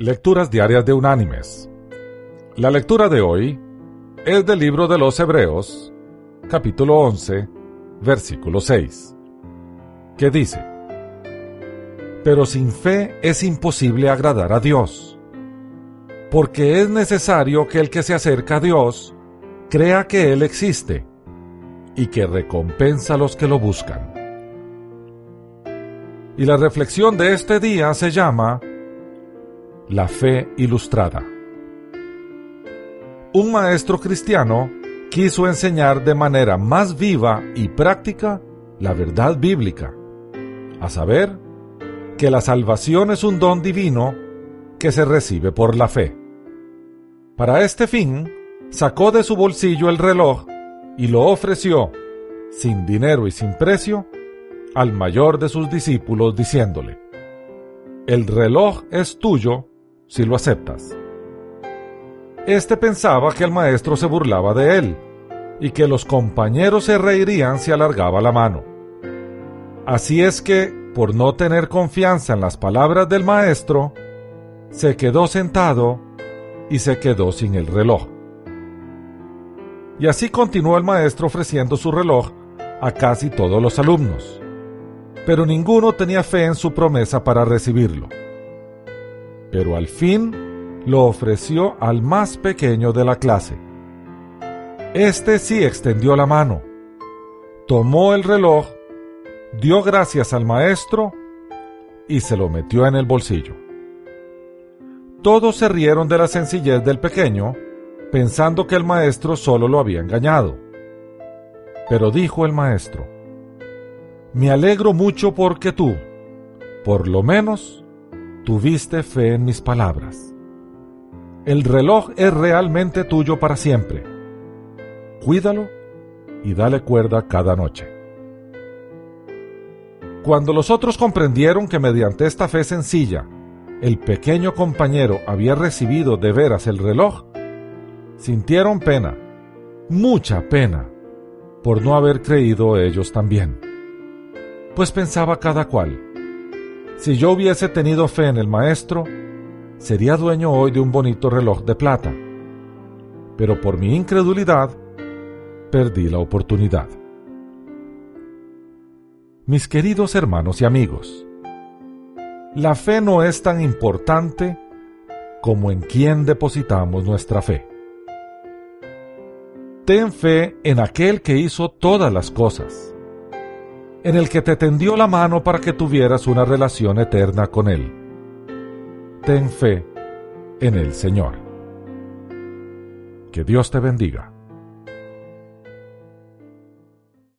Lecturas Diarias de Unánimes. La lectura de hoy es del libro de los Hebreos, capítulo 11, versículo 6, que dice, Pero sin fe es imposible agradar a Dios, porque es necesario que el que se acerca a Dios crea que Él existe y que recompensa a los que lo buscan. Y la reflexión de este día se llama la fe ilustrada. Un maestro cristiano quiso enseñar de manera más viva y práctica la verdad bíblica, a saber, que la salvación es un don divino que se recibe por la fe. Para este fin, sacó de su bolsillo el reloj y lo ofreció, sin dinero y sin precio, al mayor de sus discípulos, diciéndole, El reloj es tuyo si lo aceptas. Este pensaba que el maestro se burlaba de él y que los compañeros se reirían si alargaba la mano. Así es que, por no tener confianza en las palabras del maestro, se quedó sentado y se quedó sin el reloj. Y así continuó el maestro ofreciendo su reloj a casi todos los alumnos, pero ninguno tenía fe en su promesa para recibirlo pero al fin lo ofreció al más pequeño de la clase. Este sí extendió la mano, tomó el reloj, dio gracias al maestro y se lo metió en el bolsillo. Todos se rieron de la sencillez del pequeño, pensando que el maestro solo lo había engañado. Pero dijo el maestro, Me alegro mucho porque tú, por lo menos, tuviste fe en mis palabras. El reloj es realmente tuyo para siempre. Cuídalo y dale cuerda cada noche. Cuando los otros comprendieron que mediante esta fe sencilla, el pequeño compañero había recibido de veras el reloj, sintieron pena, mucha pena, por no haber creído ellos también. Pues pensaba cada cual, si yo hubiese tenido fe en el maestro, sería dueño hoy de un bonito reloj de plata. Pero por mi incredulidad, perdí la oportunidad. Mis queridos hermanos y amigos, la fe no es tan importante como en quien depositamos nuestra fe. Ten fe en aquel que hizo todas las cosas en el que te tendió la mano para que tuvieras una relación eterna con Él. Ten fe en el Señor. Que Dios te bendiga.